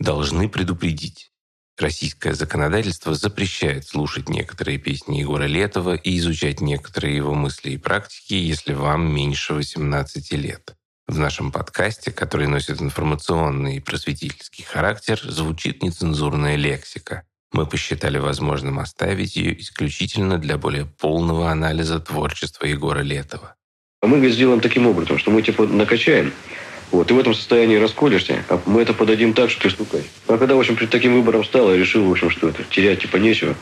Должны предупредить. Российское законодательство запрещает слушать некоторые песни Егора Летова и изучать некоторые его мысли и практики, если вам меньше 18 лет. В нашем подкасте, который носит информационный и просветительский характер, звучит нецензурная лексика. Мы посчитали возможным оставить ее исключительно для более полного анализа творчества Егора Летова. Мы сделаем таким образом, что мы типа накачаем, вот, и в этом состоянии расколешься, а мы это подадим так, что ты стукай. А когда, в общем, перед таким выбором стал, я решил, в общем, что это, терять типа нечего.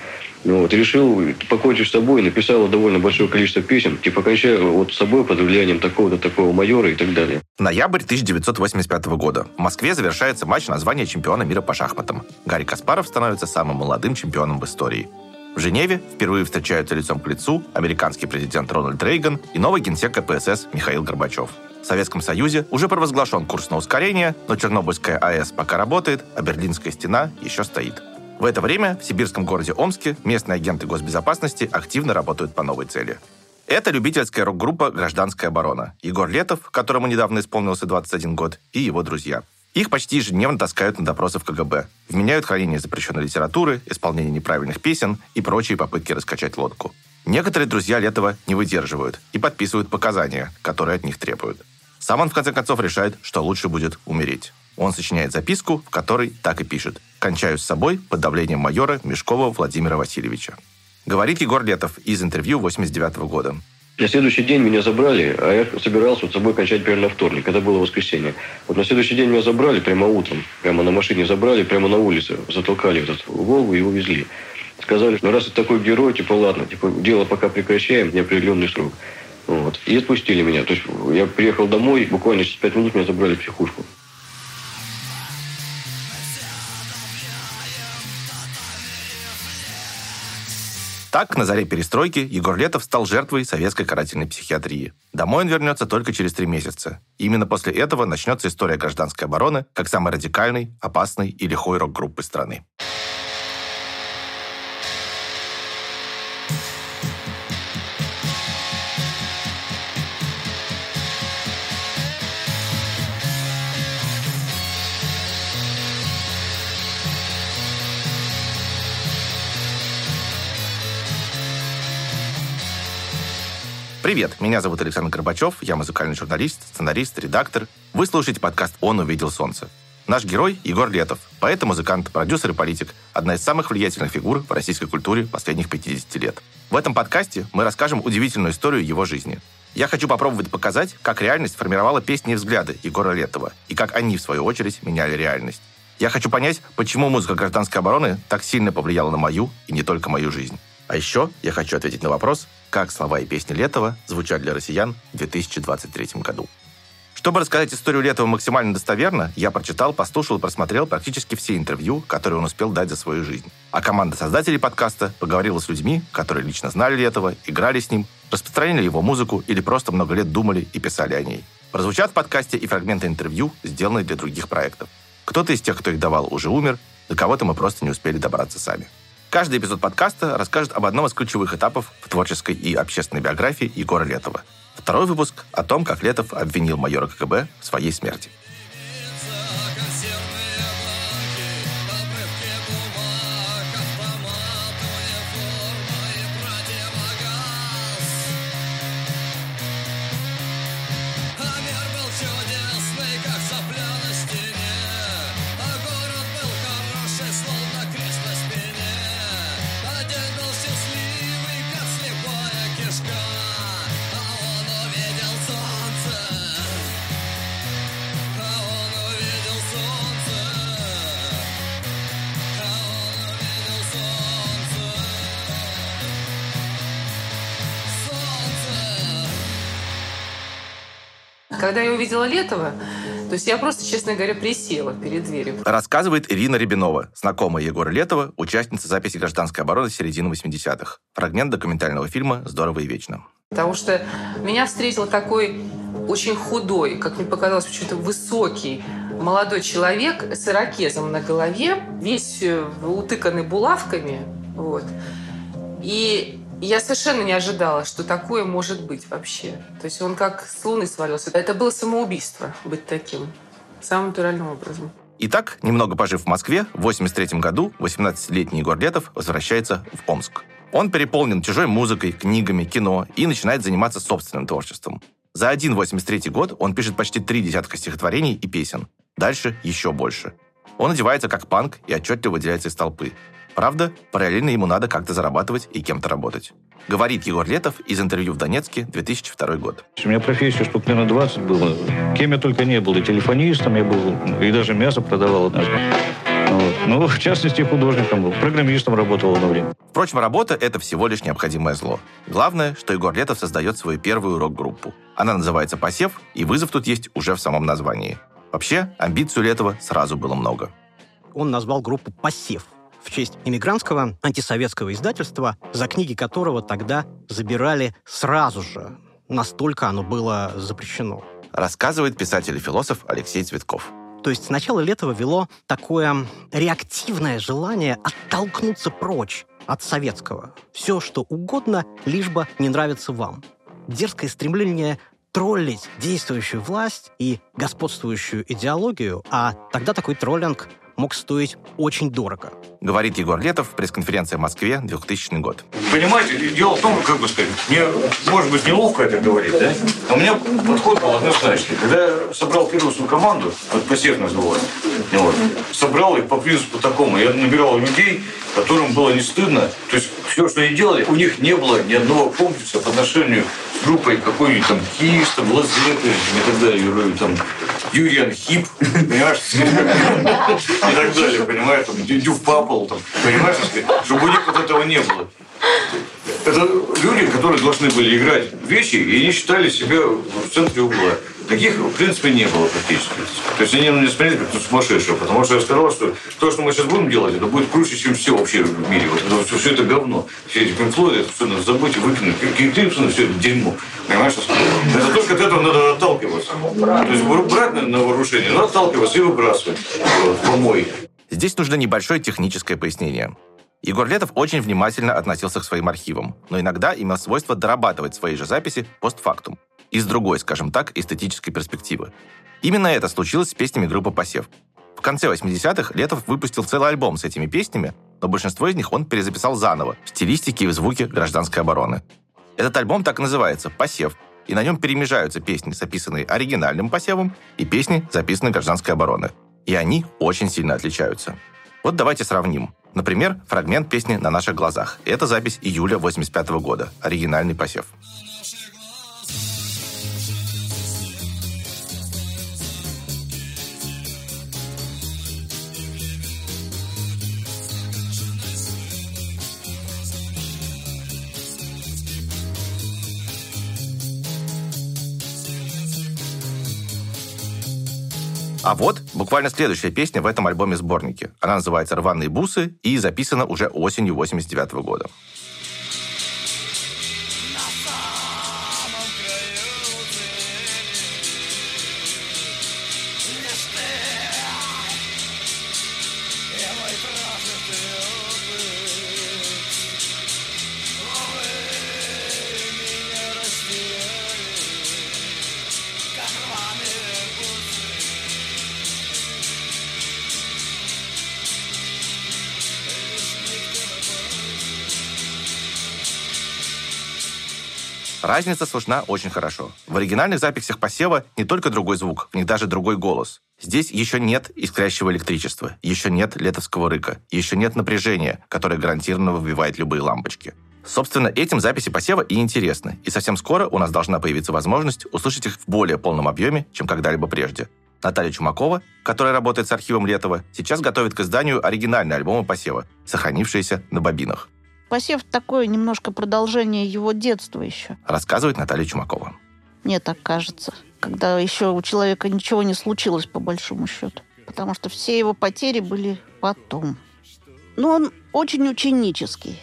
Ну, вот, решил покончить с собой, написал довольно большое количество песен, типа кончая вот с собой под влиянием такого-то такого майора и так далее. Ноябрь 1985 года. В Москве завершается матч на звание чемпиона мира по шахматам. Гарри Каспаров становится самым молодым чемпионом в истории. В Женеве впервые встречаются лицом к лицу американский президент Рональд Рейган и новый генсек КПСС Михаил Горбачев. В Советском Союзе уже провозглашен курс на ускорение, но Чернобыльская АЭС пока работает, а Берлинская стена еще стоит. В это время в сибирском городе Омске местные агенты госбезопасности активно работают по новой цели. Это любительская рок-группа «Гражданская оборона». Егор Летов, которому недавно исполнился 21 год, и его друзья. Их почти ежедневно таскают на допросы в КГБ. Вменяют хранение запрещенной литературы, исполнение неправильных песен и прочие попытки раскачать лодку. Некоторые друзья Летова не выдерживают и подписывают показания, которые от них требуют. Сам он, в конце концов, решает, что лучше будет умереть. Он сочиняет записку, в которой так и пишет «Кончаю с собой под давлением майора Мешкова Владимира Васильевича». Говорит Егор Летов из интервью 89 года. На следующий день меня забрали, а я собирался вот с собой кончать примерно вторник, когда было воскресенье. Вот на следующий день меня забрали прямо утром, прямо на машине забрали, прямо на улице, затолкали этот Волгу и увезли. Сказали, ну раз ты такой герой, типа ладно, типа дело пока прекращаем, неопределенный срок. Вот. И отпустили меня. То есть я приехал домой, буквально через пять минут меня забрали в психушку. Так, на заре перестройки Егор Летов стал жертвой советской карательной психиатрии. Домой он вернется только через три месяца. Именно после этого начнется история гражданской обороны как самой радикальной, опасной и лихой рок-группы страны. Привет, меня зовут Александр Горбачев, я музыкальный журналист, сценарист, редактор. Вы слушаете подкаст «Он увидел солнце». Наш герой – Егор Летов, поэт музыкант, продюсер и политик, одна из самых влиятельных фигур в российской культуре последних 50 лет. В этом подкасте мы расскажем удивительную историю его жизни. Я хочу попробовать показать, как реальность формировала песни и взгляды Егора Летова, и как они, в свою очередь, меняли реальность. Я хочу понять, почему музыка гражданской обороны так сильно повлияла на мою и не только мою жизнь. А еще я хочу ответить на вопрос, как слова и песни Летова звучат для россиян в 2023 году. Чтобы рассказать историю Летова максимально достоверно, я прочитал, послушал и просмотрел практически все интервью, которые он успел дать за свою жизнь. А команда создателей подкаста поговорила с людьми, которые лично знали Летова, играли с ним, распространяли его музыку или просто много лет думали и писали о ней. Прозвучат в подкасте и фрагменты интервью, сделанные для других проектов. Кто-то из тех, кто их давал, уже умер, до кого-то мы просто не успели добраться сами. Каждый эпизод подкаста расскажет об одном из ключевых этапов в творческой и общественной биографии Егора Летова. Второй выпуск о том, как Летов обвинил майора КГБ в своей смерти. Увидела Летова, то есть я просто, честно говоря, присела перед дверью. Рассказывает Ирина Рябинова, знакомая Егора Летова, участница записи гражданской обороны середины 80-х. Фрагмент документального фильма «Здорово и вечно». Потому что меня встретил такой очень худой, как мне показалось, почему-то высокий, молодой человек с ирокезом на голове, весь э, утыканный булавками. Вот. И я совершенно не ожидала, что такое может быть вообще. То есть он как с луны свалился. Это было самоубийство быть таким. Самым натуральным образом. Итак, немного пожив в Москве, в 83 году 18-летний Егор Летов возвращается в Омск. Он переполнен чужой музыкой, книгами, кино и начинает заниматься собственным творчеством. За один 83 год он пишет почти три десятка стихотворений и песен. Дальше еще больше. Он одевается как панк и отчетливо выделяется из толпы. Правда, параллельно ему надо как-то зарабатывать и кем-то работать. Говорит Егор Летов из интервью в Донецке, 2002 год. У меня профессия штук, наверное, 20 было. Кем я только не был. И телефонистом я был, и даже мясо продавал однажды. Вот. Ну, в частности, художником был. Программистом работал одно время. Впрочем, работа – это всего лишь необходимое зло. Главное, что Егор Летов создает свою первую рок-группу. Она называется «Посев», и вызов тут есть уже в самом названии. Вообще, амбиций у Летова сразу было много. Он назвал группу «Посев», в честь иммигрантского антисоветского издательства, за книги которого тогда забирали сразу же. Настолько оно было запрещено. Рассказывает писатель и философ Алексей Цветков. То есть сначала Летова вело такое реактивное желание оттолкнуться прочь от советского. Все, что угодно, лишь бы не нравится вам. Дерзкое стремление троллить действующую власть и господствующую идеологию, а тогда такой троллинг мог стоить очень дорого. Говорит Егор Летов в пресс-конференции в Москве, 2000 год. Понимаете, дело в том, как бы сказать, мне, может быть, неловко это говорить, да? Но у меня подход был однозначный. Когда я собрал первую свою команду, вот посев называлась, вот, собрал их по принципу такому. Я набирал людей, которым было не стыдно. То есть все, что они делали, у них не было ни одного комплекса по отношению с группой какой-нибудь там Кис, там Лазепы и так далее, там Юрий Анхип, понимаешь, и так далее, понимаешь, там Дюв Папал, там, понимаешь, чтобы у них вот этого не было. Это люди, которые должны были играть вещи, и они считали себя в центре угла. Таких, в принципе, не было практически. То есть они на меня смотрели как сумасшедшего, потому что я сказал, что то, что мы сейчас будем делать, это будет круче, чем все вообще в мире. Вот это, все, все это говно. Все эти это все надо забыть и выкинуть. Какие все это дерьмо. Понимаешь, что Это только от этого надо отталкиваться. То есть брать на, на вооружение, но отталкиваться и выбрасывать вот, помой. Здесь нужно небольшое техническое пояснение. Егор Летов очень внимательно относился к своим архивам, но иногда имел свойство дорабатывать свои же записи постфактум из другой, скажем так, эстетической перспективы. Именно это случилось с песнями группы «Посев». В конце 80-х Летов выпустил целый альбом с этими песнями, но большинство из них он перезаписал заново, в стилистике и в звуке гражданской обороны. Этот альбом так и называется «Посев», и на нем перемежаются песни, записанные оригинальным посевом, и песни, записанные гражданской обороны. И они очень сильно отличаются. Вот давайте сравним. Например, фрагмент песни «На наших глазах». Это запись июля 85 года, оригинальный посев. А вот буквально следующая песня в этом альбоме-сборнике. Она называется «Рваные бусы» и записана уже осенью 89 года. Разница слышна очень хорошо. В оригинальных записях посева не только другой звук, в них даже другой голос. Здесь еще нет искрящего электричества, еще нет летовского рыка, еще нет напряжения, которое гарантированно выбивает любые лампочки. Собственно, этим записи посева и интересны, и совсем скоро у нас должна появиться возможность услышать их в более полном объеме, чем когда-либо прежде. Наталья Чумакова, которая работает с архивом Летова, сейчас готовит к изданию оригинальные альбомы посева, сохранившиеся на бобинах. Посев такое немножко продолжение его детства еще. Рассказывает Наталья Чумакова. Мне так кажется. Когда еще у человека ничего не случилось, по большому счету. Потому что все его потери были потом. Но он очень ученический.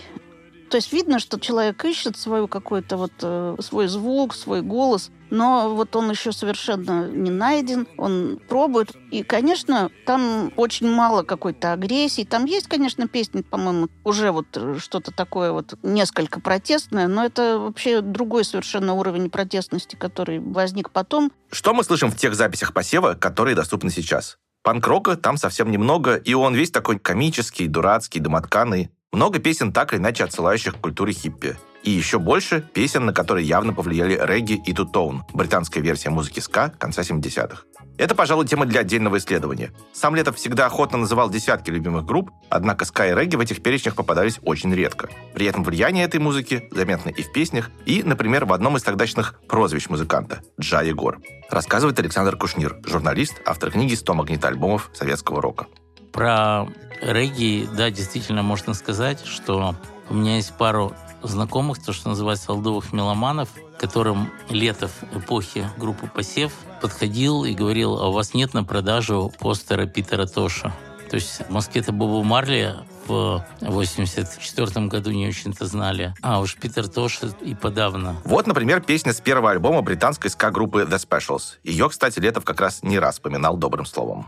То есть видно, что человек ищет свою какой-то вот э, свой звук, свой голос, но вот он еще совершенно не найден, он пробует. И, конечно, там очень мало какой-то агрессии. Там есть, конечно, песни, по-моему, уже вот что-то такое вот несколько протестное, но это вообще другой совершенно уровень протестности, который возник потом. Что мы слышим в тех записях посева, которые доступны сейчас? Панк-рока там совсем немного, и он весь такой комический, дурацкий, домотканый. Много песен так или иначе отсылающих к культуре хиппи. И еще больше песен, на которые явно повлияли регги и тутоун, британская версия музыки ска конца 70-х. Это, пожалуй, тема для отдельного исследования. Сам Летов всегда охотно называл десятки любимых групп, однако ска и регги в этих перечнях попадались очень редко. При этом влияние этой музыки заметно и в песнях, и, например, в одном из тогдашних прозвищ музыканта – Джа Егор. Рассказывает Александр Кушнир, журналист, автор книги «100 магнитоальбомов советского рока». Про регги, да, действительно можно сказать, что у меня есть пару знакомых, то, что называется олдовых меломанов, которым Летов эпохи группы «Посев» подходил и говорил, а у вас нет на продажу постера Питера Тоша. То есть в Москве-то Бобу Марли в 84 году не очень-то знали. А уж Питер Тош и подавно. Вот, например, песня с первого альбома британской ска-группы The Specials. Ее, кстати, Летов как раз не раз поминал добрым словом.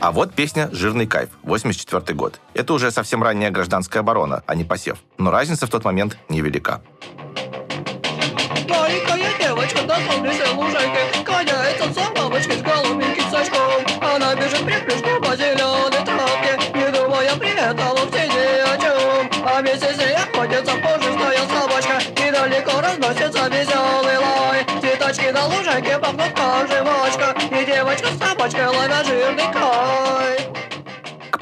А вот песня «Жирный кайф», 84 год. Это уже совсем ранняя гражданская оборона, а не посев. Но разница в тот момент невелика.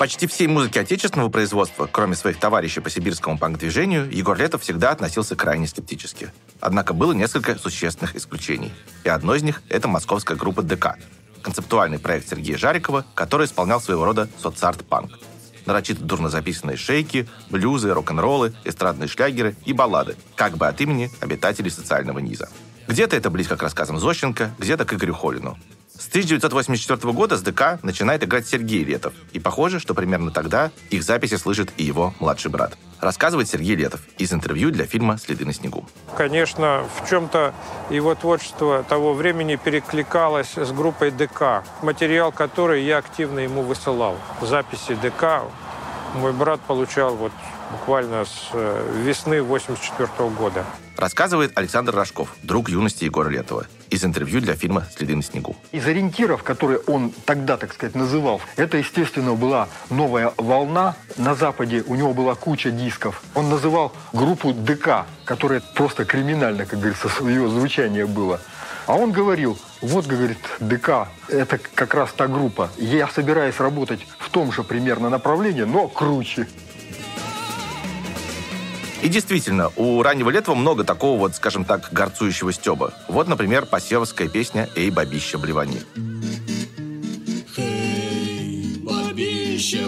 Почти всей музыке отечественного производства, кроме своих товарищей по сибирскому панк-движению, Егор Летов всегда относился крайне скептически. Однако было несколько существенных исключений. И одно из них — это московская группа ДК, концептуальный проект Сергея Жарикова, который исполнял своего рода соцарт-панк. Нарочито дурно записанные шейки, блюзы, рок-н-роллы, эстрадные шлягеры и баллады, как бы от имени обитателей социального низа. Где-то это близко к рассказам Зощенко, где-то к Игорю Холину. С 1984 года с ДК начинает играть Сергей Летов. И похоже, что примерно тогда их записи слышит и его младший брат. Рассказывает Сергей Летов из интервью для фильма «Следы на снегу». Конечно, в чем-то его творчество того времени перекликалось с группой ДК, материал который я активно ему высылал. Записи ДК мой брат получал вот буквально с э, весны 84 года. Рассказывает Александр Рожков, друг юности Егора Летова, из интервью для фильма «Следы на снегу». Из ориентиров, которые он тогда, так сказать, называл, это, естественно, была новая волна. На Западе у него была куча дисков. Он называл группу ДК, которая просто криминально, как говорится, ее звучание было. А он говорил, вот, говорит, ДК, это как раз та группа. Я собираюсь работать в том же примерно направлении, но круче. И действительно, у раннего Летова много такого вот, скажем так, горцующего стеба. Вот, например, посевовская песня «Эй, бабища, блевани».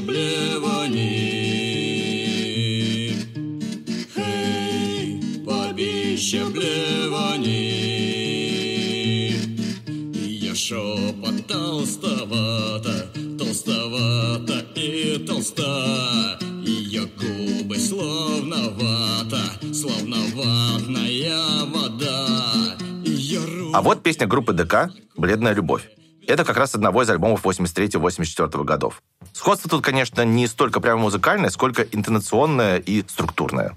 Блевани. Эй, блевани. Ее шепот толстовато, толстовато и толста. Ее губы словно вата, словно ватная вода. А вот песня группы ДК «Бледная любовь». Это как раз одного из альбомов 83-84 годов. Сходство тут, конечно, не столько прямо музыкальное, сколько интонационное и структурное.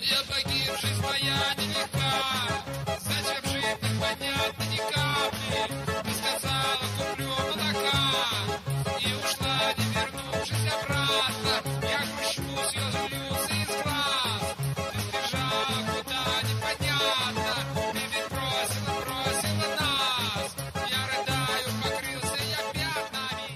Я погибший твоя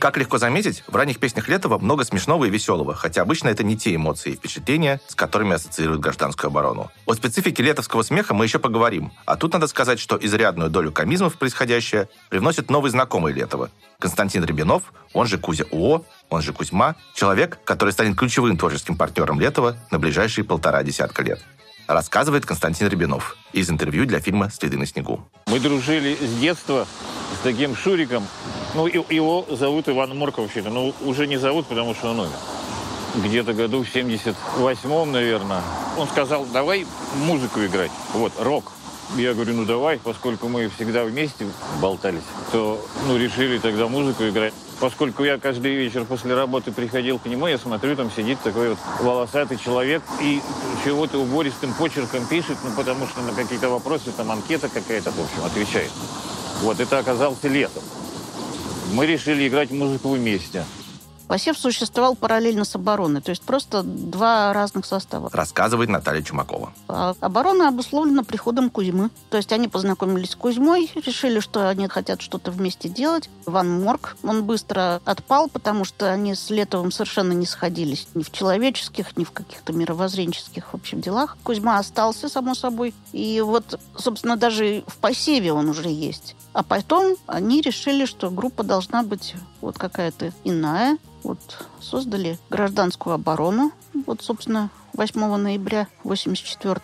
Как легко заметить, в ранних песнях Летова много смешного и веселого, хотя обычно это не те эмоции и впечатления, с которыми ассоциируют гражданскую оборону. О специфике летовского смеха мы еще поговорим, а тут надо сказать, что изрядную долю комизмов происходящее привносит новый знакомый Летова. Константин Рябинов, он же Кузя УО, он же Кузьма, человек, который станет ключевым творческим партнером Летова на ближайшие полтора десятка лет. Рассказывает Константин Рябинов из интервью для фильма «Следы на снегу». Мы дружили с детства с таким Шуриком. Ну, его зовут Иван Морков вообще-то. Ну, уже не зовут, потому что он умер. где-то году в 78-м, наверное. Он сказал, давай музыку играть. Вот, рок. Я говорю, ну давай, поскольку мы всегда вместе болтались, то ну, решили тогда музыку играть. Поскольку я каждый вечер после работы приходил к нему, я смотрю, там сидит такой вот волосатый человек и чего-то убористым почерком пишет, ну потому что на какие-то вопросы, там анкета какая-то, в общем, отвечает. Вот это оказался летом. Мы решили играть музыку вместе. Посев существовал параллельно с обороной, то есть просто два разных состава. Рассказывает Наталья Чумакова. А оборона обусловлена приходом Кузьмы. То есть они познакомились с Кузьмой, решили, что они хотят что-то вместе делать. Ван Морг, он быстро отпал, потому что они с Летовым совершенно не сходились ни в человеческих, ни в каких-то мировоззренческих, в общем, делах. Кузьма остался, само собой. И вот, собственно, даже в посеве он уже есть. А потом они решили, что группа должна быть вот какая-то иная. Вот создали гражданскую оборону. Вот, собственно, 8 ноября 84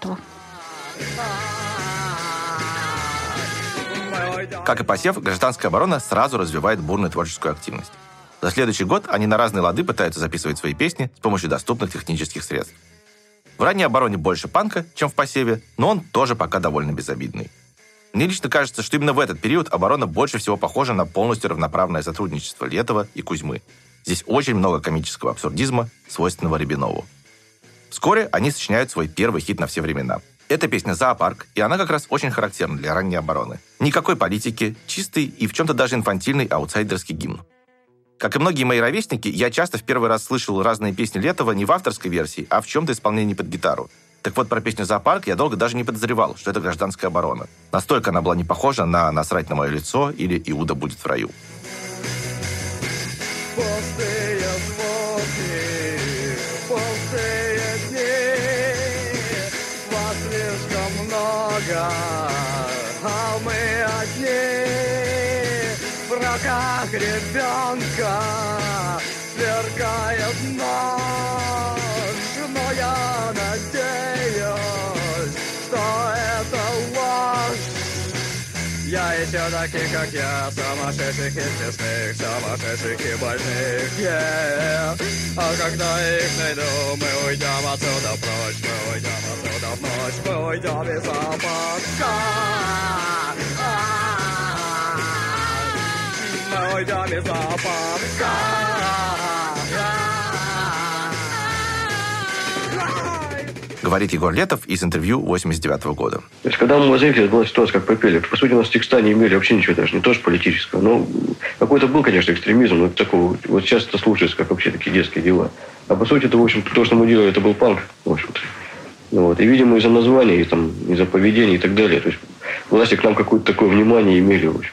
Как и посев, гражданская оборона сразу развивает бурную творческую активность. За следующий год они на разные лады пытаются записывать свои песни с помощью доступных технических средств. В ранней обороне больше панка, чем в посеве, но он тоже пока довольно безобидный. Мне лично кажется, что именно в этот период оборона больше всего похожа на полностью равноправное сотрудничество Летова и Кузьмы. Здесь очень много комического абсурдизма, свойственного Рябинову. Вскоре они сочиняют свой первый хит на все времена. Это песня «Зоопарк», и она как раз очень характерна для ранней обороны. Никакой политики, чистый и в чем-то даже инфантильный аутсайдерский гимн. Как и многие мои ровесники, я часто в первый раз слышал разные песни Летова не в авторской версии, а в чем-то исполнении под гитару. Так вот, про песню «Зоопарк» я долго даже не подозревал, что это гражданская оборона. Настолько она была не похожа на «Насрать на мое лицо» или «Иуда будет в раю». А. В руках ребенка сверкает нож, Еще таких, как я, сумасшедших и смешных, сумасшедших и больных, yeah. А когда их найду, мы уйдем отсюда прочь, мы уйдем отсюда в ночь, мы уйдем из опаска. Мы уйдем из опаска. Говорит Егор Летов из интервью 89 года. То есть, когда мы в Мозаике была ситуация, как попели, по сути, у нас текста не имели вообще ничего даже, не тоже политического. Но какой-то был, конечно, экстремизм, но такого, вот сейчас это слушается, как вообще такие детские дела. А по сути, это, в общем то, что мы делали, это был панк, в общем-то. Ну Вот. И, видимо, из-за названия, и, там, из-за поведения и так далее. То есть, власти к нам какое-то такое внимание имели, в общем.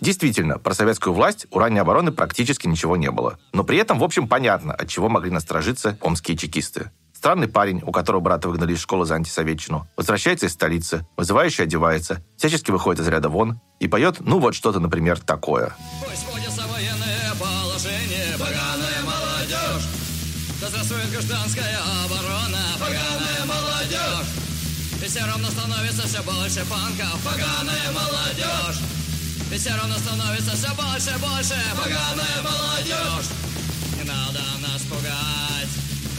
Действительно, про советскую власть у ранней обороны практически ничего не было. Но при этом, в общем, понятно, от чего могли насторожиться омские чекисты. Странный парень, у которого брата выгнали из школы за антисоветчину, возвращается из столицы, вызывающе одевается, всячески выходит из ряда вон и поет, ну вот что-то, например, такое. И все равно становится все больше панков, поганая молодежь. И все равно становится все больше, больше, поганая молодежь.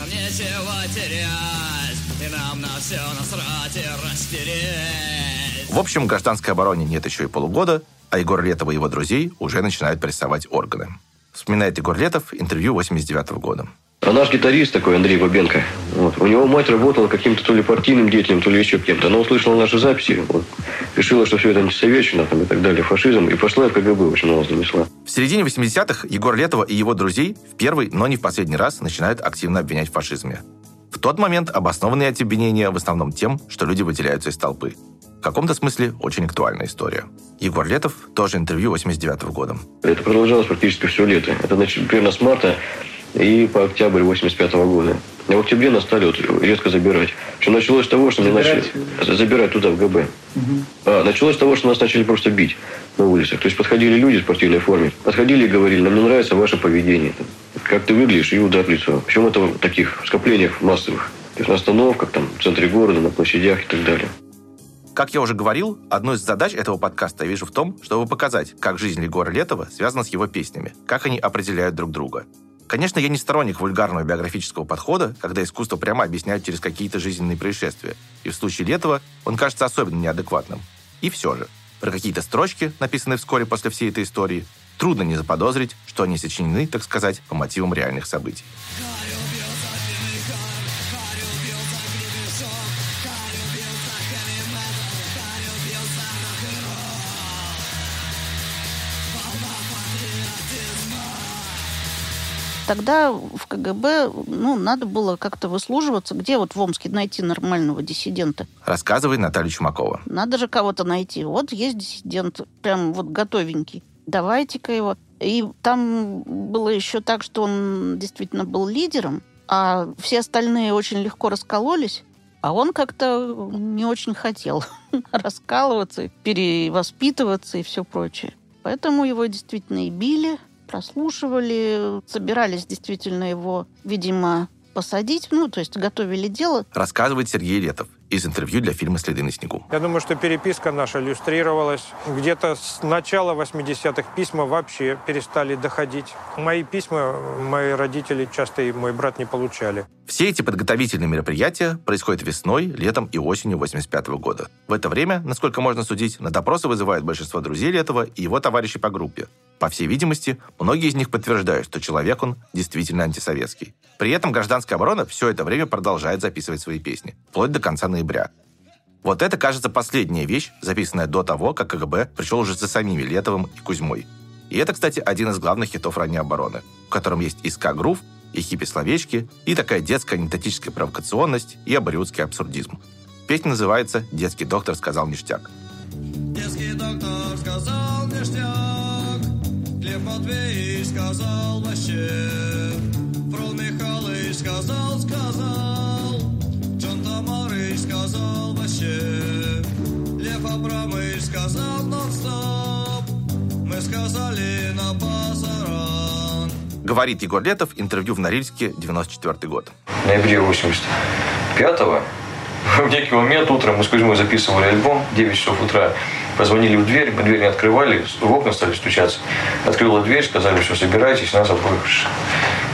Нечего терять. И нам на все насрать и растереть. В общем, гражданской обороне нет еще и полугода, а Егор Летов и его друзей уже начинают прессовать органы. Вспоминает Егор Летов интервью 89 года. А наш гитарист такой, Андрей Бабенко, вот, у него мать работала каким-то то ли партийным деятелем, то ли еще кем-то. Она услышала наши записи, вот, решила, что все это антисоветчина там, и так далее, фашизм, и пошла в КГБ, в общем, на нас донесла. В середине 80-х Егор Летова и его друзей в первый, но не в последний раз начинают активно обвинять в фашизме. В тот момент обоснованные эти обвинения в основном тем, что люди выделяются из толпы. В каком-то смысле очень актуальная история. Егор Летов, тоже интервью 89 года. Это продолжалось практически все лето. Это значит, примерно с марта и по октябрь 85 года. А в октябре нас стали вот резко забирать. Что началось с того, что мы начали забирать туда, в ГБ. А, началось с того, что нас начали просто бить на улицах. То есть подходили люди в спортивной форме, подходили и говорили, нам не нравится ваше поведение. Как ты выглядишь, и удар в лицо. Причем это в таких скоплениях массовых. То есть на остановках, там, в центре города, на площадях и так далее. Как я уже говорил, одной из задач этого подкаста я вижу в том, чтобы показать, как жизнь Егора Летова связана с его песнями, как они определяют друг друга. Конечно, я не сторонник вульгарного биографического подхода, когда искусство прямо объясняют через какие-то жизненные происшествия. И в случае Летова он кажется особенно неадекватным. И все же, про какие-то строчки, написанные вскоре после всей этой истории, трудно не заподозрить, что они сочинены, так сказать, по мотивам реальных событий. Тогда в КГБ ну, надо было как-то выслуживаться. Где вот в Омске найти нормального диссидента? Рассказывает Наталья Чумакова. Надо же кого-то найти. Вот есть диссидент, прям вот готовенький. Давайте-ка его. И там было еще так, что он действительно был лидером, а все остальные очень легко раскололись. А он как-то не очень хотел раскалываться, перевоспитываться и все прочее. Поэтому его действительно и били, прослушивали, собирались действительно его, видимо, посадить, ну, то есть готовили дело. Рассказывает Сергей Летов из интервью для фильма «Следы на снегу». Я думаю, что переписка наша иллюстрировалась. Где-то с начала 80-х письма вообще перестали доходить. Мои письма мои родители часто и мой брат не получали. Все эти подготовительные мероприятия происходят весной, летом и осенью 85 года. В это время, насколько можно судить, на допросы вызывают большинство друзей Летова и его товарищей по группе. По всей видимости, многие из них подтверждают, что человек он действительно антисоветский. При этом гражданская оборона все это время продолжает записывать свои песни, вплоть до конца ноября. Вот это, кажется, последняя вещь, записанная до того, как КГБ пришел уже за самими Летовым и Кузьмой. И это, кстати, один из главных хитов ранней обороны, в котором есть и ска-грув, и хиппи-словечки, и такая детская анекдотическая провокационность, и абориутский абсурдизм. Песня называется «Детский доктор сказал ништяк». Детский доктор сказал ништяк, Глеб Матвеевич сказал вообще, Фрол Михайлович сказал, сказал, Сказал вообще, Лев Абрамович сказал нон-стоп, Мы сказали на базаран. Говорит Егор Летов, интервью в Норильске, 94 год. В ноябре 85-го в некий момент утром мы с Кузьмой записывали альбом, 9 часов утра. Позвонили в дверь, мы дверь не открывали, в окна стали стучаться. Открыла дверь, сказали, что собирайтесь, нас обоих.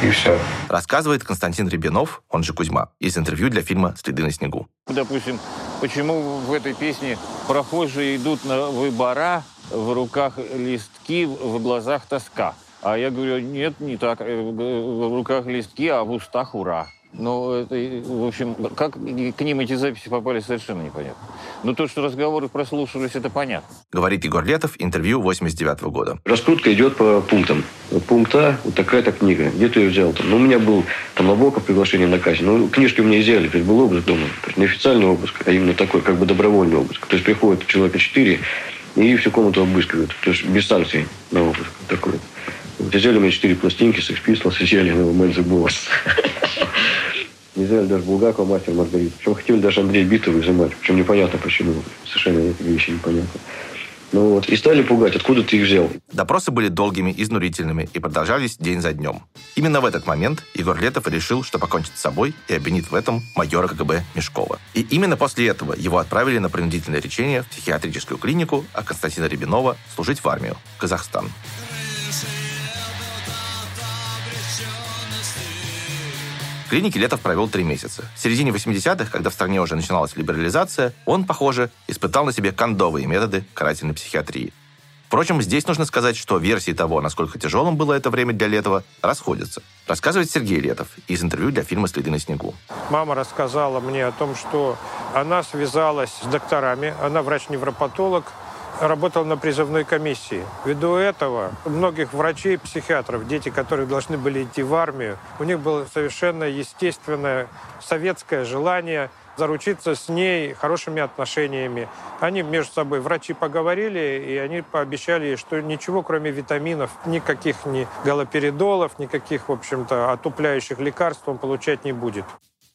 И все. Рассказывает Константин Рябинов, он же Кузьма, из интервью для фильма «Следы на снегу». Допустим, почему в этой песне прохожие идут на выбора, в руках листки, в глазах тоска. А я говорю, нет, не так. Э, В руках листки, а в устах ура. Ну, это, в общем, как к ним эти записи попали, совершенно непонятно. Но то, что разговоры прослушивались, это понятно. Говорит Егор Летов, интервью 89 года. Раскрутка идет по пунктам. Вот Пункт А, вот такая-то книга. Где ты ее взял? Там, ну, у меня был там Набоков приглашение на кассе. Ну, книжки у меня изъяли. То есть был обыск дома. То есть не официальный обыск, а именно такой, как бы добровольный обыск. То есть приходит человека четыре и всю комнату обыскивают. То есть без санкций на обыск такой. Вот изъяли у меня четыре пластинки, Sex Pistols, изъяли на Мэнзи Босс. Изъяли даже Булгакова, Мастер Маргарита. Причем хотели даже Андрея Битова изымать. Причем непонятно почему. Совершенно эти вещи непонятно. Ну вот. И стали пугать, откуда ты их взял. Допросы были долгими, изнурительными и продолжались день за днем. Именно в этот момент Егор Летов решил, что покончит с собой и обвинит в этом майора КГБ Мешкова. И именно после этого его отправили на принудительное лечение в психиатрическую клинику, а Константина Рябинова служить в армию, в Казахстан. В клинике Летов провел три месяца. В середине 80-х, когда в стране уже начиналась либерализация, он, похоже, испытал на себе кондовые методы карательной психиатрии. Впрочем, здесь нужно сказать, что версии того, насколько тяжелым было это время для Летова, расходятся. Рассказывает Сергей Летов из интервью для фильма «Следы на снегу». Мама рассказала мне о том, что она связалась с докторами, она врач-невропатолог, работал на призывной комиссии. Ввиду этого многих врачей, психиатров, дети, которые должны были идти в армию, у них было совершенно естественное советское желание заручиться с ней хорошими отношениями. Они между собой, врачи, поговорили, и они пообещали, что ничего, кроме витаминов, никаких ни галоперидолов, никаких, в общем-то, отупляющих лекарств он получать не будет.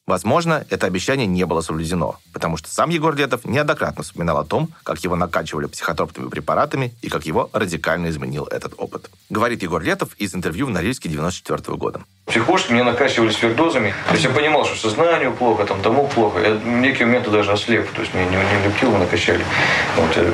Возможно, это обещание не было соблюдено, потому что сам Егор Летов неоднократно вспоминал о том, как его накачивали психотропными препаратами и как его радикально изменил этот опыт. Говорит Егор Летов из интервью в Норильске 94 года. Психушки меня накачивали свердозами. То есть я понимал, что сознанию плохо, там тому плохо. Я в некие моменты даже ослеп. То есть меня не, не лептило, накачали. Вот, я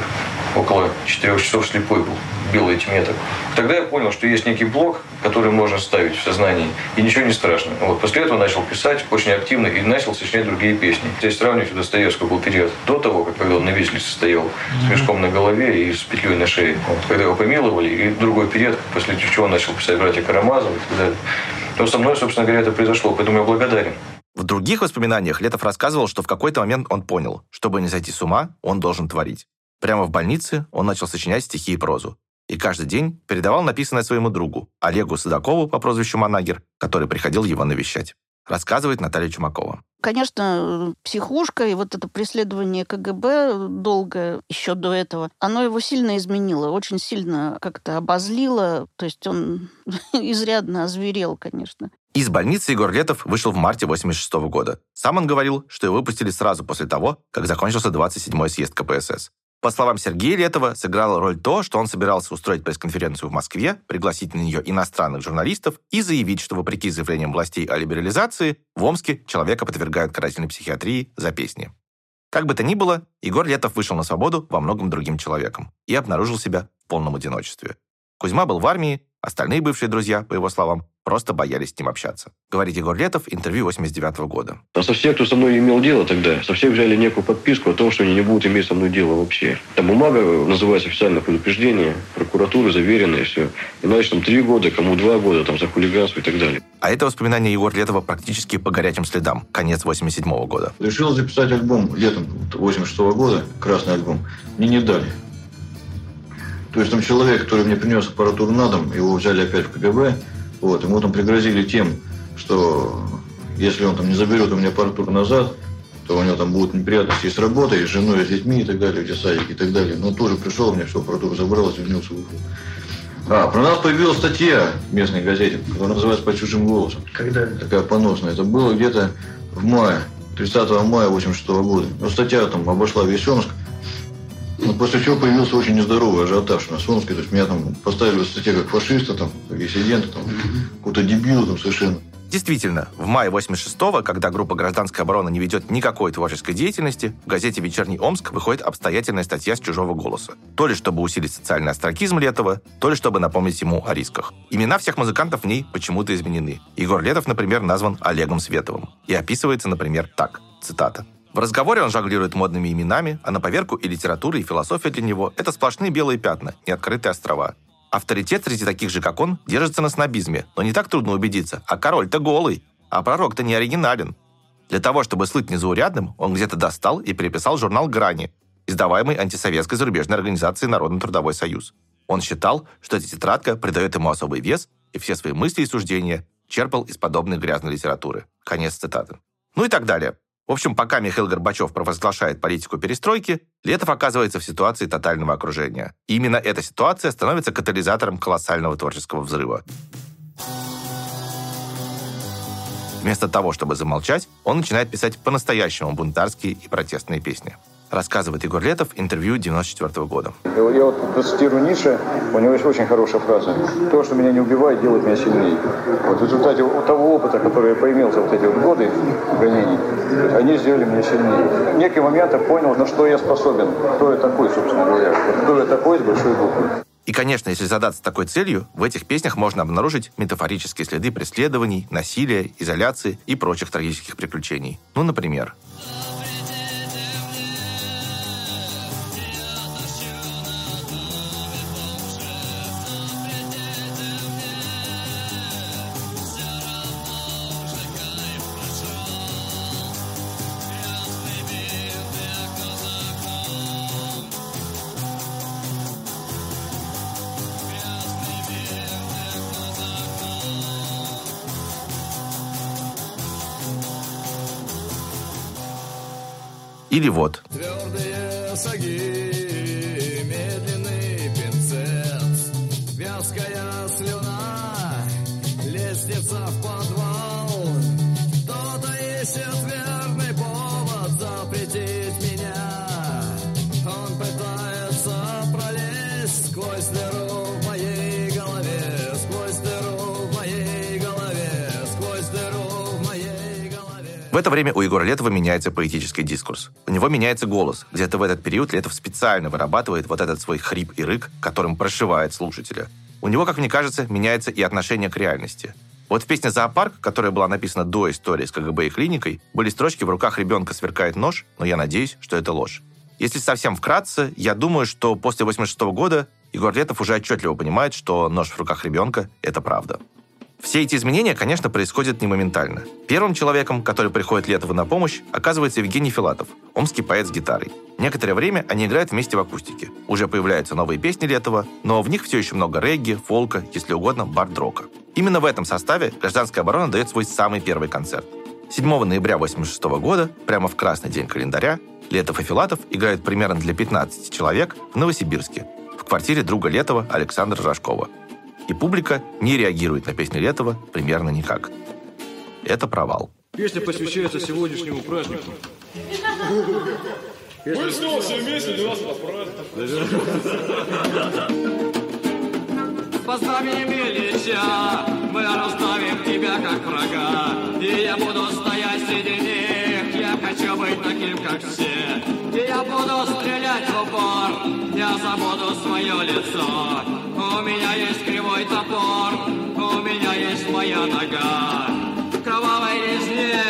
около 4 часов слепой был, бил этим меток. Тогда я понял, что есть некий блок, который можно ставить в сознании, и ничего не страшно. Вот. После этого начал писать очень активно и начал сочинять другие песни. Здесь сравнивать Достоевского был период до того, как когда он на виселице стоял с мешком на голове и с петлей на шее. Вот. Когда его помиловали, и другой период, после чего он начал писать братья Карамазов и так далее. То со мной, собственно говоря, это произошло, поэтому я благодарен. В других воспоминаниях Летов рассказывал, что в какой-то момент он понял, чтобы не сойти с ума, он должен творить. Прямо в больнице он начал сочинять стихи и прозу. И каждый день передавал написанное своему другу, Олегу Садакову по прозвищу Манагер, который приходил его навещать. Рассказывает Наталья Чумакова. Конечно, психушка и вот это преследование КГБ долгое еще до этого, оно его сильно изменило, очень сильно как-то обозлило, то есть он изрядно озверел, конечно. Из больницы Егор Летов вышел в марте 86 года. Сам он говорил, что его выпустили сразу после того, как закончился 27-й съезд КПСС. По словам Сергея Летова, сыграло роль то, что он собирался устроить пресс-конференцию в Москве, пригласить на нее иностранных журналистов и заявить, что вопреки заявлениям властей о либерализации, в Омске человека подвергают карательной психиатрии за песни. Как бы то ни было, Егор Летов вышел на свободу во многом другим человеком и обнаружил себя в полном одиночестве. Кузьма был в армии, остальные бывшие друзья, по его словам, просто боялись с ним общаться. Говорит Егор Летов, интервью 89 года. А со всех, кто со мной имел дело тогда, со всех взяли некую подписку о том, что они не будут иметь со мной дело вообще. Там бумага называется официальное предупреждение, прокуратура заверенная, все. Иначе там три года, кому два года, там за хулиганство и так далее. А это воспоминания Егора Летова практически по горячим следам, конец 87 года. Решил записать альбом летом 86 года, красный альбом. Мне не дали. То есть там человек, который мне принес аппаратуру на дом, его взяли опять в КГБ, вот, ему там пригрозили тем, что если он там не заберет у меня аппаратуру назад, то у него там будут неприятности и с работой, и с женой, и с детьми, и так далее, где садик, и так далее. Но он тоже пришел, меня всю аппаратуру забрал, извинился, ушел. А, про нас появилась статья в местной газете, которая называется «По чужим голосам». Когда? Такая поносная. Это было где-то в мае, 30 мая 86 года. Ну, статья там обошла весь Омск. Ну, после чего появился очень нездоровый ажиотаж на Омске. То есть меня там поставили в статье как фашиста, там, как диссидента, там, какого-то дебила там совершенно. Действительно, в мае 86-го, когда группа «Гражданская оборона» не ведет никакой творческой деятельности, в газете «Вечерний Омск» выходит обстоятельная статья с чужого голоса. То ли чтобы усилить социальный астракизм Летова, то ли чтобы напомнить ему о рисках. Имена всех музыкантов в ней почему-то изменены. Егор Летов, например, назван Олегом Световым. И описывается, например, так, цитата. В разговоре он жонглирует модными именами, а на поверку и литература, и философия для него – это сплошные белые пятна, неоткрытые острова. Авторитет среди таких же, как он, держится на снобизме, но не так трудно убедиться, а король-то голый, а пророк-то не оригинален. Для того, чтобы слыть незаурядным, он где-то достал и переписал журнал «Грани», издаваемый антисоветской зарубежной организацией Народно-трудовой союз. Он считал, что эта тетрадка придает ему особый вес, и все свои мысли и суждения черпал из подобной грязной литературы. Конец цитаты. Ну и так далее. В общем, пока Михаил Горбачев провозглашает политику перестройки, Летов оказывается в ситуации тотального окружения. И именно эта ситуация становится катализатором колоссального творческого взрыва. Вместо того, чтобы замолчать, он начинает писать по-настоящему бунтарские и протестные песни. Рассказывает Егор Летов, интервью 94 года. Я вот процитирую Ницше, у него есть очень хорошая фраза. То, что меня не убивает, делает меня сильнее. Вот в результате того опыта, который я поимел за вот эти вот годы гонений, они сделали меня сильнее. В некий момент я понял, на что я способен, кто я такой, собственно говоря. Вот кто я такой с большой буквы. И, конечно, если задаться такой целью, в этих песнях можно обнаружить метафорические следы преследований, насилия, изоляции и прочих трагических приключений. Ну, например, Или вот. Твердые саги, медленный пинцет, вязкая В это время у Егора Летова меняется поэтический дискурс. У него меняется голос. Где-то в этот период Летов специально вырабатывает вот этот свой хрип и рык, которым прошивает слушателя. У него, как мне кажется, меняется и отношение к реальности. Вот в песне «Зоопарк», которая была написана до истории с КГБ и клиникой, были строчки «В руках ребенка сверкает нож», но я надеюсь, что это ложь. Если совсем вкратце, я думаю, что после 86 года Егор Летов уже отчетливо понимает, что нож в руках ребенка – это правда. Все эти изменения, конечно, происходят не моментально. Первым человеком, который приходит Летову на помощь, оказывается Евгений Филатов, омский поэт с гитарой. Некоторое время они играют вместе в акустике. Уже появляются новые песни Летова, но в них все еще много регги, фолка, если угодно, бард-рока. Именно в этом составе «Гражданская оборона» дает свой самый первый концерт. 7 ноября 1986 года, прямо в красный день календаря, Летов и Филатов играют примерно для 15 человек в Новосибирске, в квартире друга Летова Александра Рожкова. И публика не реагирует на песни Летова примерно никак. Это провал. Песня посвящается сегодняшнему празднику. Мы снова все вместе, для вас Поздравим Ильича, мы расставим тебя как врага, и я буду стоять среди них, я хочу быть таким, как все. Я буду стрелять в упор, я забуду свое лицо. У меня есть кривой топор, у меня есть моя нога. В кровавой резне,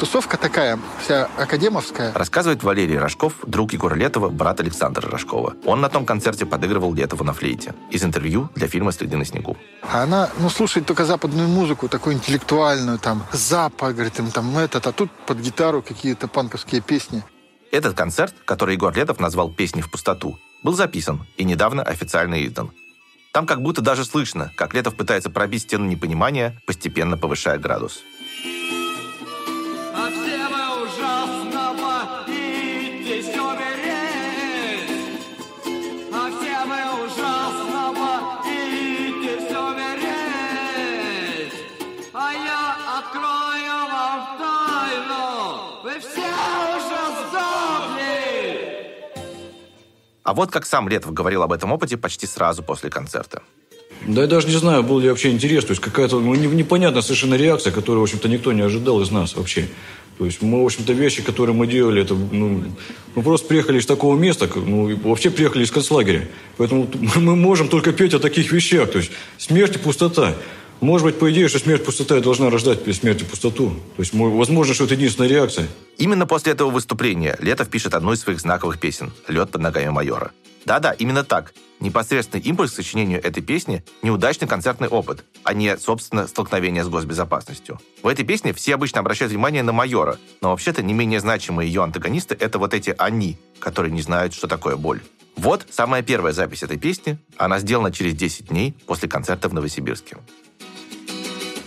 тусовка такая, вся академовская. Рассказывает Валерий Рожков, друг Егора Летова, брат Александра Рожкова. Он на том концерте подыгрывал Летову на флейте. Из интервью для фильма «Следы на снегу». А она, ну, слушает только западную музыку, такую интеллектуальную, там, запад, говорит, им там этот, а тут под гитару какие-то панковские песни. Этот концерт, который Егор Летов назвал «Песни в пустоту», был записан и недавно официально издан. Там как будто даже слышно, как Летов пытается пробить стену непонимания, постепенно повышая градус. А вот как сам Летов говорил об этом опыте почти сразу после концерта. Да я даже не знаю, был ли вообще интерес. То есть какая-то ну, не- непонятная совершенно реакция, которую, в общем-то, никто не ожидал из нас вообще. То есть мы, в общем-то, вещи, которые мы делали, это, ну, мы просто приехали из такого места, ну, вообще приехали из концлагеря. Поэтому мы можем только петь о таких вещах. То есть смерть и пустота. Может быть, по идее, что смерть пустота и должна рождать при смерти пустоту. То есть, мо- возможно, что это единственная реакция. Именно после этого выступления Летов пишет одну из своих знаковых песен «Лед под ногами майора». Да-да, именно так. Непосредственный импульс к сочинению этой песни – неудачный концертный опыт, а не, собственно, столкновение с госбезопасностью. В этой песне все обычно обращают внимание на майора, но вообще-то не менее значимые ее антагонисты – это вот эти «они», которые не знают, что такое боль. Вот самая первая запись этой песни. Она сделана через 10 дней после концерта в Новосибирске.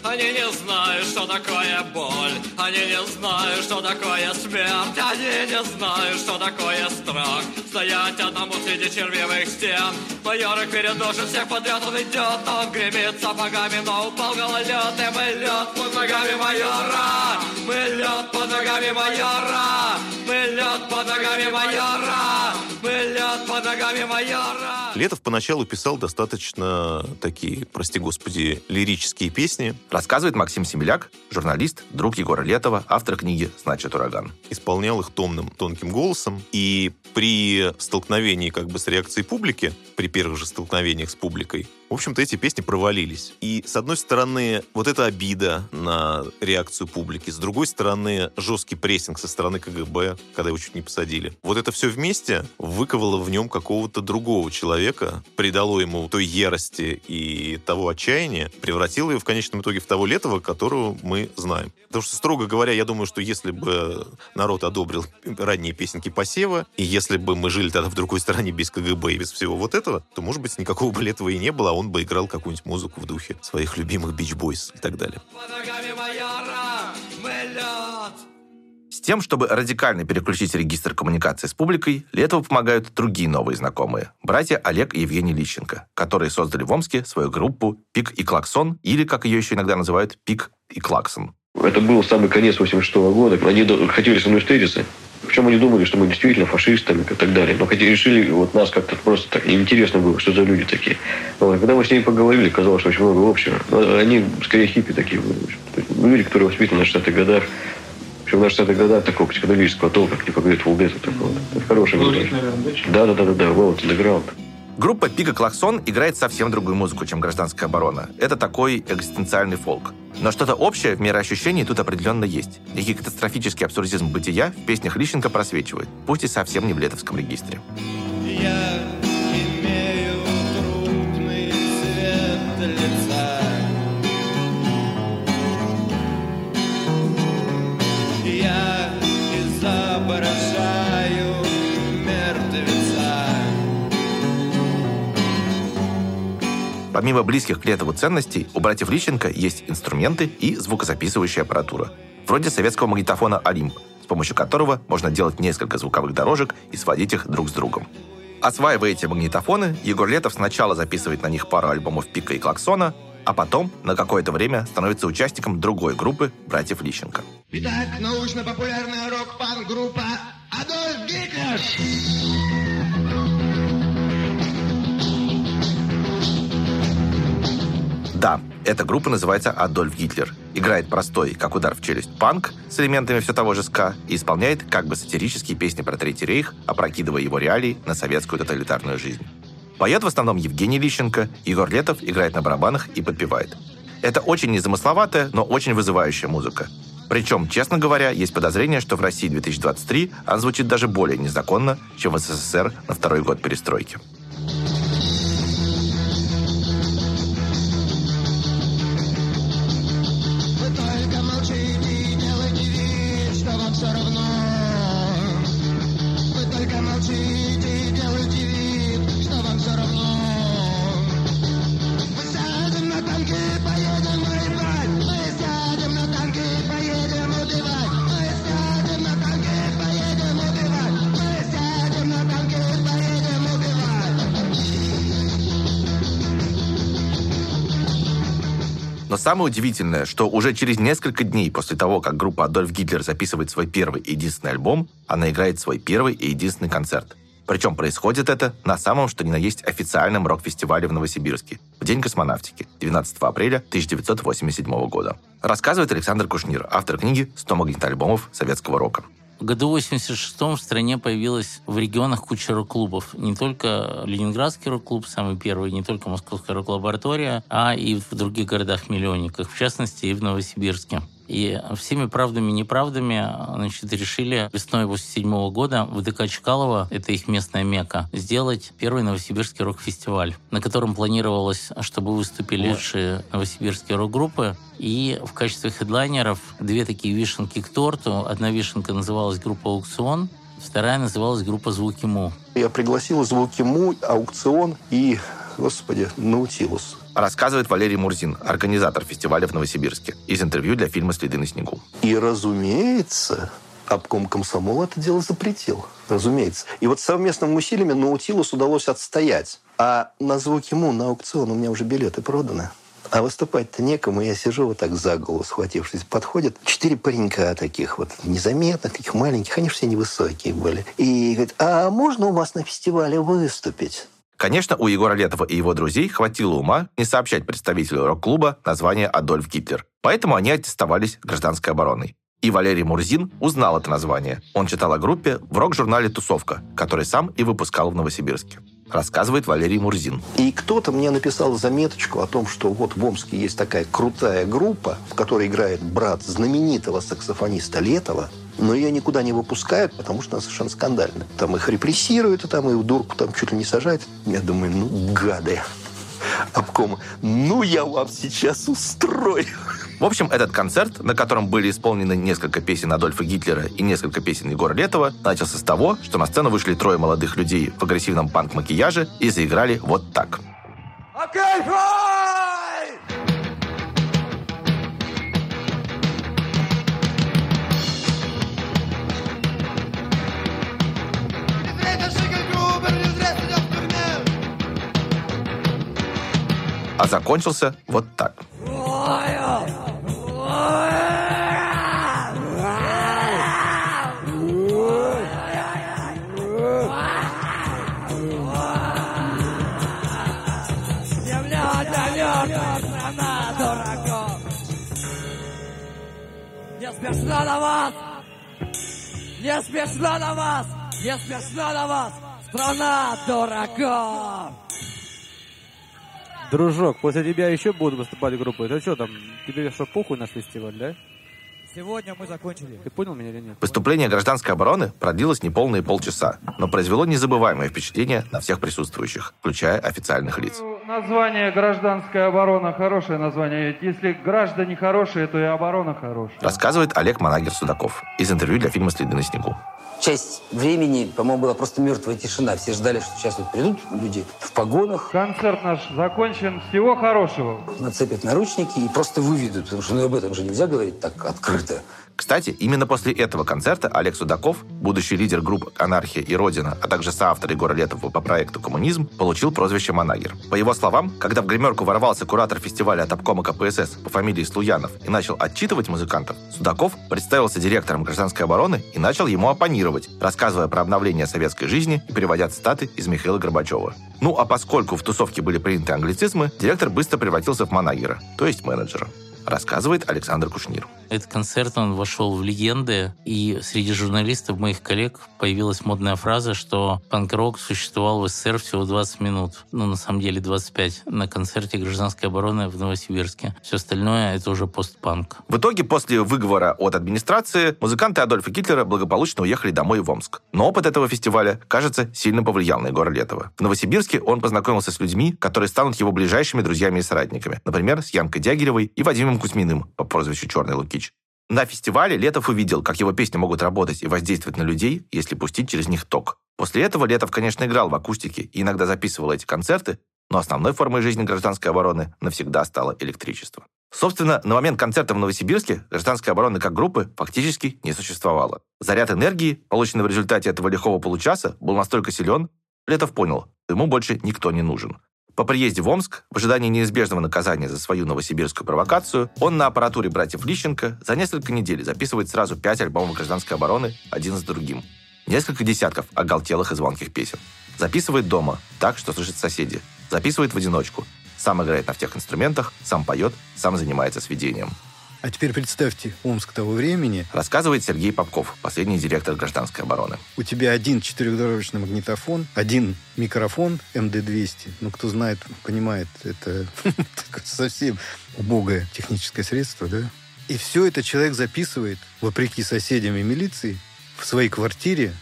Они не знают, что такое боль. Они не знают, что такое смерть. Они не знают, что такое страх. Стоять одному среди червивых стен. Майор их передушит всех подряд. Он идет, он гремит сапогами, но упал гололед. И мы лед под ногами майора. Мы лед под ногами майора. Мы лед под ногами майора. Мы лед под ногами майора. Летов поначалу писал достаточно такие, прости господи, лирические песни. Рассказывает Максим Семеляк, журналист, друг Егора Летова, автор книги «Значит, ураган». Исполнял их томным, тонким голосом. И при столкновении как бы с реакцией публики, при первых же столкновениях с публикой, в общем-то, эти песни провалились. И, с одной стороны, вот эта обида на реакцию публики, с другой стороны, жесткий прессинг со стороны КГБ, когда его чуть не посадили. Вот это все вместе выковало в нем какого-то другого человека, придало ему той ярости и того отчаяния, превратило его в конечном итоге в того Летова, которого мы знаем. Потому что, строго говоря, я думаю, что если бы народ одобрил ранние песенки Посева, и если бы мы жили тогда в другой стране без КГБ и без всего вот этого, то, может быть, никакого бы Летова и не было, а он бы играл какую-нибудь музыку в духе своих любимых Бич Бойс и так далее. Тем, чтобы радикально переключить регистр коммуникации с публикой, Летову помогают другие новые знакомые. Братья Олег и Евгений Лищенко, которые создали в Омске свою группу «Пик и Клаксон», или, как ее еще иногда называют, «Пик и Клаксон». Это был самый конец 86 года. Они хотели со мной встретиться. Причем они думали, что мы действительно фашистами и так далее. Но хотя решили вот нас как-то просто так интересно было, что за люди такие. Вот. Когда мы с ними поговорили, казалось, что очень много общего. Но они скорее хиппи такие. были, в есть Люди, которые воспитаны на 60-х годах. На 60-х годах такого психоделического толка, как типа Dead. Вот такого. Это хороший группа. Да, да, да, да, да, вот, Underground. Группа Пига Клаксон играет совсем другую музыку, чем гражданская оборона. Это такой экзистенциальный фолк. Но что-то общее в мироощущении тут определенно есть. Некий катастрофический абсурдизм бытия в песнях Лищенко просвечивает, пусть и совсем не в летовском регистре. Я Помимо близких к Летову ценностей, у братьев Лищенко есть инструменты и звукозаписывающая аппаратура. Вроде советского магнитофона «Олимп», с помощью которого можно делать несколько звуковых дорожек и сводить их друг с другом. Осваивая эти магнитофоны, Егор Летов сначала записывает на них пару альбомов «Пика» и «Клаксона», а потом на какое-то время становится участником другой группы братьев Лищенко. Итак, научно-популярная рок-панк-группа Адольф Гитлер. Да, эта группа называется «Адольф Гитлер». Играет простой, как удар в челюсть, панк с элементами все того же ска и исполняет как бы сатирические песни про Третий рейх, опрокидывая его реалии на советскую тоталитарную жизнь. Поет в основном Евгений Лищенко, Егор Летов играет на барабанах и подпевает. Это очень незамысловатая, но очень вызывающая музыка. Причем, честно говоря, есть подозрение, что в России 2023 она звучит даже более незаконно, чем в СССР на второй год перестройки. Самое удивительное, что уже через несколько дней после того, как группа Адольф Гитлер записывает свой первый и единственный альбом, она играет свой первый и единственный концерт. Причем происходит это на самом что ни на есть официальном рок-фестивале в Новосибирске в День космонавтики 12 апреля 1987 года. Рассказывает Александр Кушнир, автор книги «100 магнитоальбомов советского рока». В году 86 в стране появилась в регионах куча рок-клубов. Не только Ленинградский рок-клуб, самый первый, не только Московская рок-лаборатория, а и в других городах-миллионниках, в частности, и в Новосибирске. И всеми правдами и неправдами значит, решили весной 87 года в ДК Чкалова, это их местная мека, сделать первый новосибирский рок-фестиваль, на котором планировалось, чтобы выступили лучшие новосибирские рок-группы. И в качестве хедлайнеров две такие вишенки к торту. Одна вишенка называлась группа «Аукцион», вторая называлась группа «Звуки Му». Я пригласил звуки Му, аукцион и, господи, Наутилус. Рассказывает Валерий Мурзин, организатор фестиваля в Новосибирске, из интервью для фильма «Следы на снегу». И, разумеется, обком комсомола это дело запретил. Разумеется. И вот совместными усилиями Наутилус удалось отстоять. А на звуки Му, на аукцион у меня уже билеты проданы. А выступать-то некому. Я сижу вот так за голову схватившись. Подходят четыре паренька таких вот незаметных, таких маленьких. Они все невысокие были. И говорят, а можно у вас на фестивале выступить? Конечно, у Егора Летова и его друзей хватило ума не сообщать представителю рок-клуба название «Адольф Гитлер». Поэтому они аттестовались гражданской обороной. И Валерий Мурзин узнал это название. Он читал о группе в рок-журнале «Тусовка», который сам и выпускал в Новосибирске. Рассказывает Валерий Мурзин. И кто-то мне написал заметочку о том, что вот в Омске есть такая крутая группа, в которой играет брат знаменитого саксофониста Летова, но ее никуда не выпускают, потому что она совершенно скандальна. Там их репрессируют, и там и в дурку там чуть ли не сажают. Я думаю, ну, гады. Обкома, ну, я вам сейчас устрою. В общем, этот концерт, на котором были исполнены несколько песен Адольфа Гитлера и несколько песен Егора Летова, начался с того, что на сцену вышли трое молодых людей в агрессивном панк-макияже и заиграли вот так. Окей, А закончился вот так. Не смешно на вас! Не смешно на вас! Не смешно на вас! Страна дураков. Дружок, после тебя еще будут выступать группы. Это что там, тебе что, похуй наш фестиваль, да? Сегодня мы закончили. Ты понял меня или нет? Выступление гражданской обороны продлилось неполные полчаса, но произвело незабываемое впечатление на всех присутствующих, включая официальных лиц. Название «Гражданская оборона» хорошее название. Ведь Если граждане хорошие, то и оборона хорошая. Рассказывает Олег Манагер Судаков из интервью для фильма «Следы на снегу». Часть времени, по-моему, была просто мертвая тишина. Все ждали, что сейчас вот придут люди в погонах, Концерт наш закончен. Всего хорошего. нацепят наручники и просто выведут. Потому что ну, об этом же нельзя говорить так открыто. Кстати, именно после этого концерта Олег Судаков, будущий лидер групп «Анархия» и «Родина», а также соавтор Егора Летова по проекту «Коммунизм», получил прозвище «Манагер». По его словам, когда в гримерку ворвался куратор фестиваля от обкома КПСС по фамилии Слуянов и начал отчитывать музыкантов, Судаков представился директором гражданской обороны и начал ему оппонировать, рассказывая про обновление советской жизни и приводя цитаты из Михаила Горбачева. Ну а поскольку в тусовке были приняты англицизмы, директор быстро превратился в манагера, то есть менеджера. Рассказывает Александр Кушнир. Этот концерт, он вошел в легенды, и среди журналистов, моих коллег, появилась модная фраза, что панк-рок существовал в СССР всего 20 минут. Ну, на самом деле 25 на концерте гражданской обороны в Новосибирске. Все остальное — это уже постпанк. В итоге, после выговора от администрации, музыканты Адольфа Гитлера благополучно уехали домой в Омск. Но опыт этого фестиваля, кажется, сильно повлиял на Егора Летова. В Новосибирске он познакомился с людьми, которые станут его ближайшими друзьями и соратниками. Например, с Янкой Дягилевой и Вадимом Кузьминым по прозвищу Черный Лукич. На фестивале Летов увидел, как его песни могут работать и воздействовать на людей, если пустить через них ток. После этого Летов, конечно, играл в акустике и иногда записывал эти концерты, но основной формой жизни гражданской обороны навсегда стало электричество. Собственно, на момент концерта в Новосибирске гражданской обороны как группы фактически не существовало. Заряд энергии, полученный в результате этого лихого получаса, был настолько силен, Летов понял, ему больше никто не нужен. По приезде в Омск, в ожидании неизбежного наказания за свою новосибирскую провокацию, он на аппаратуре братьев Лищенко за несколько недель записывает сразу пять альбомов гражданской обороны один за другим. Несколько десятков оголтелых и звонких песен. Записывает дома, так, что слышат соседи. Записывает в одиночку. Сам играет на всех инструментах, сам поет, сам занимается сведением. А теперь представьте Омск того времени. Рассказывает Сергей Попков, последний директор гражданской обороны. У тебя один четырехдорожный магнитофон, один микрофон МД-200. Ну, кто знает, понимает, это совсем убогое техническое средство, да? И все это человек записывает, вопреки соседям и милиции, в своей квартире.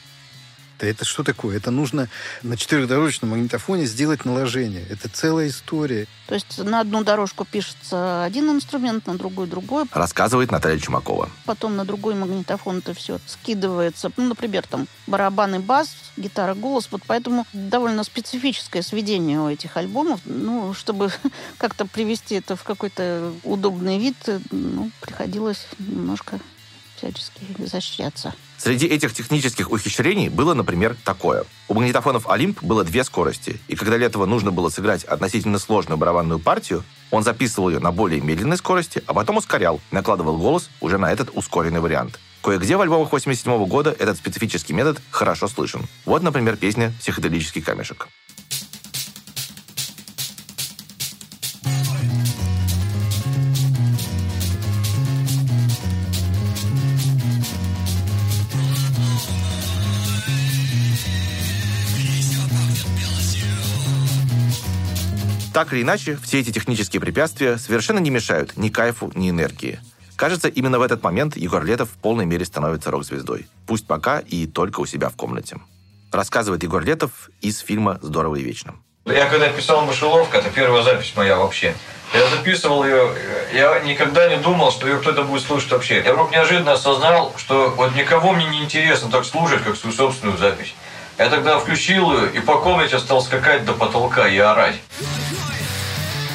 Да это что такое? Это нужно на четырехдорожном магнитофоне сделать наложение. Это целая история. То есть на одну дорожку пишется один инструмент, на другую другой. Рассказывает Наталья Чумакова. Потом на другой магнитофон это все скидывается. Ну, например, там барабан и бас, гитара, голос. Вот поэтому довольно специфическое сведение у этих альбомов. Ну, чтобы как-то привести это в какой-то удобный вид, ну, приходилось немножко всячески изощряться. Среди этих технических ухищрений было, например, такое. У магнитофонов «Олимп» было две скорости, и когда Летова нужно было сыграть относительно сложную барабанную партию, он записывал ее на более медленной скорости, а потом ускорял, накладывал голос уже на этот ускоренный вариант. Кое-где в альбомах 87 года этот специфический метод хорошо слышен. Вот, например, песня «Психоделический камешек». Так или иначе, все эти технические препятствия совершенно не мешают ни кайфу, ни энергии. Кажется, именно в этот момент Егор Летов в полной мере становится рок-звездой. Пусть пока и только у себя в комнате. Рассказывает Егор Летов из фильма «Здорово и вечно». Я когда писал «Мышеловка», это первая запись моя вообще. Я записывал ее, я никогда не думал, что ее кто-то будет слушать вообще. Я вдруг неожиданно осознал, что вот никого мне не интересно так слушать, как свою собственную запись. Я тогда включил ее и по комнате стал скакать до потолка и орать.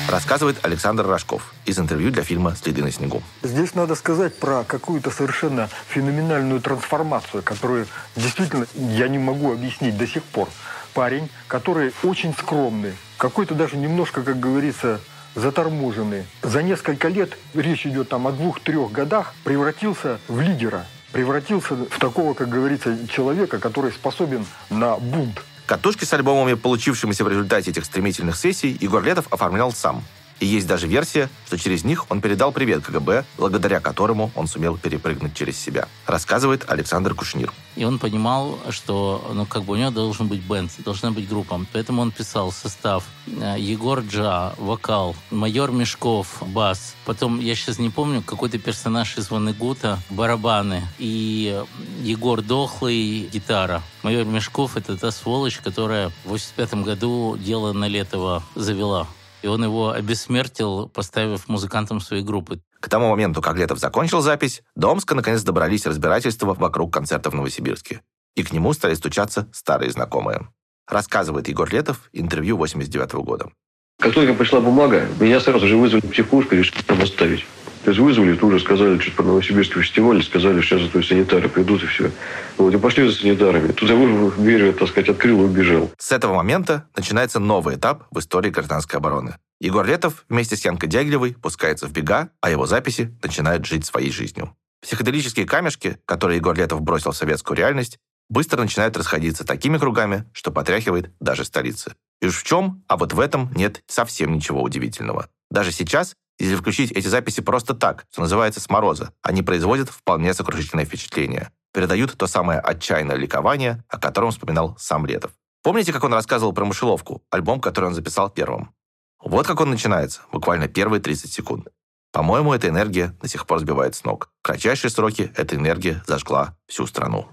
Рассказывает Александр Рожков из интервью для фильма «Следы на снегу». Здесь надо сказать про какую-то совершенно феноменальную трансформацию, которую действительно я не могу объяснить до сих пор. Парень, который очень скромный, какой-то даже немножко, как говорится, заторможенный. За несколько лет, речь идет там о двух-трех годах, превратился в лидера. Превратился в такого, как говорится, человека, который способен на бунт. Катушки с альбомами, получившимися в результате этих стремительных сессий, Егор Летов оформлял сам. И есть даже версия, что через них он передал привет КГБ, благодаря которому он сумел перепрыгнуть через себя. Рассказывает Александр Кушнир. И он понимал, что ну, как бы у него должен быть бенд, должна быть группа. Поэтому он писал состав э, Егор Джа, вокал, майор Мешков, бас. Потом, я сейчас не помню, какой-то персонаж из Ванегута, барабаны. И Егор Дохлый, гитара. Майор Мешков — это та сволочь, которая в 85 году дело Налетова завела. И он его обессмертил, поставив музыкантом своей группы. К тому моменту, как Летов закончил запись, до Омска наконец добрались разбирательства вокруг концерта в Новосибирске. И к нему стали стучаться старые знакомые. Рассказывает Егор Летов, интервью 89 года. Как только пришла бумага, меня сразу же вызвали в психушку и решили там оставить. То есть вызвали, тут уже сказали, что по Новосибирский фестиваль, сказали, что сейчас то санитары придут и все. Вот, и пошли за санитарами. Тут я дверь, так сказать, открыл и убежал. С этого момента начинается новый этап в истории гражданской обороны. Егор Летов вместе с Янкой Дягилевой пускается в бега, а его записи начинают жить своей жизнью. Психоделические камешки, которые Егор Летов бросил в советскую реальность, быстро начинают расходиться такими кругами, что потряхивает даже столицы. И уж в чем, а вот в этом нет совсем ничего удивительного. Даже сейчас, если включить эти записи просто так, что называется с мороза, они производят вполне сокрушительное впечатление. Передают то самое отчаянное ликование, о котором вспоминал сам Летов. Помните, как он рассказывал про «Мышеловку», альбом, который он записал первым? Вот как он начинается, буквально первые 30 секунд. По-моему, эта энергия до сих пор сбивает с ног. В кратчайшие сроки эта энергия зажгла всю страну.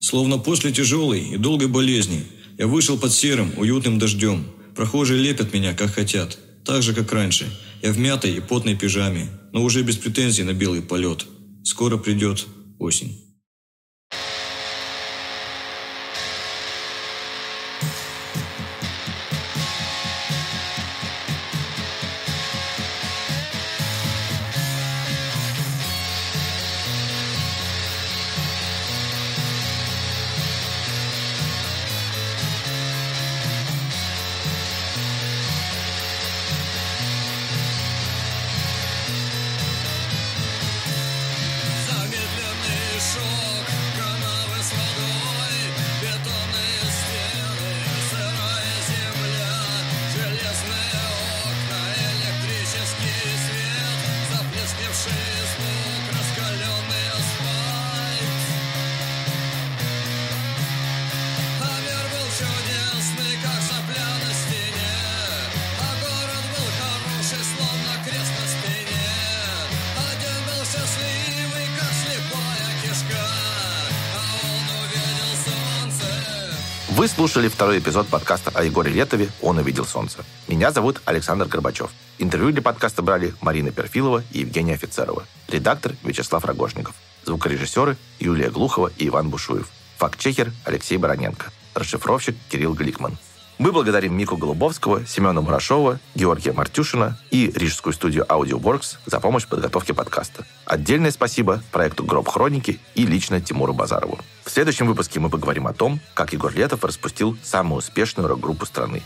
Словно после тяжелой и долгой болезни я вышел под серым, уютным дождем. Прохожие лепят меня, как хотят. Так же, как раньше. Я в мятой и потной пижаме, но уже без претензий на белый полет. Скоро придет осень. Вы слушали второй эпизод подкаста о Егоре Летове «Он увидел солнце». Меня зовут Александр Горбачев. Интервью для подкаста брали Марина Перфилова и Евгения Офицерова. Редактор Вячеслав Рогожников. Звукорежиссеры Юлия Глухова и Иван Бушуев. Фактчекер Алексей Бароненко. Расшифровщик Кирилл Гликман. Мы благодарим Мику Голубовского, Семена Мурашова, Георгия Мартюшина и рижскую студию Audioworks за помощь в подготовке подкаста. Отдельное спасибо проекту «Гроб Хроники» и лично Тимуру Базарову. В следующем выпуске мы поговорим о том, как Егор Летов распустил самую успешную рок-группу страны.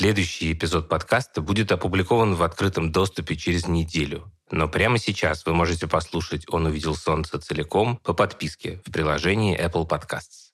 Следующий эпизод подкаста будет опубликован в открытом доступе через неделю. Но прямо сейчас вы можете послушать «Он увидел солнце» целиком по подписке в приложении Apple Podcasts.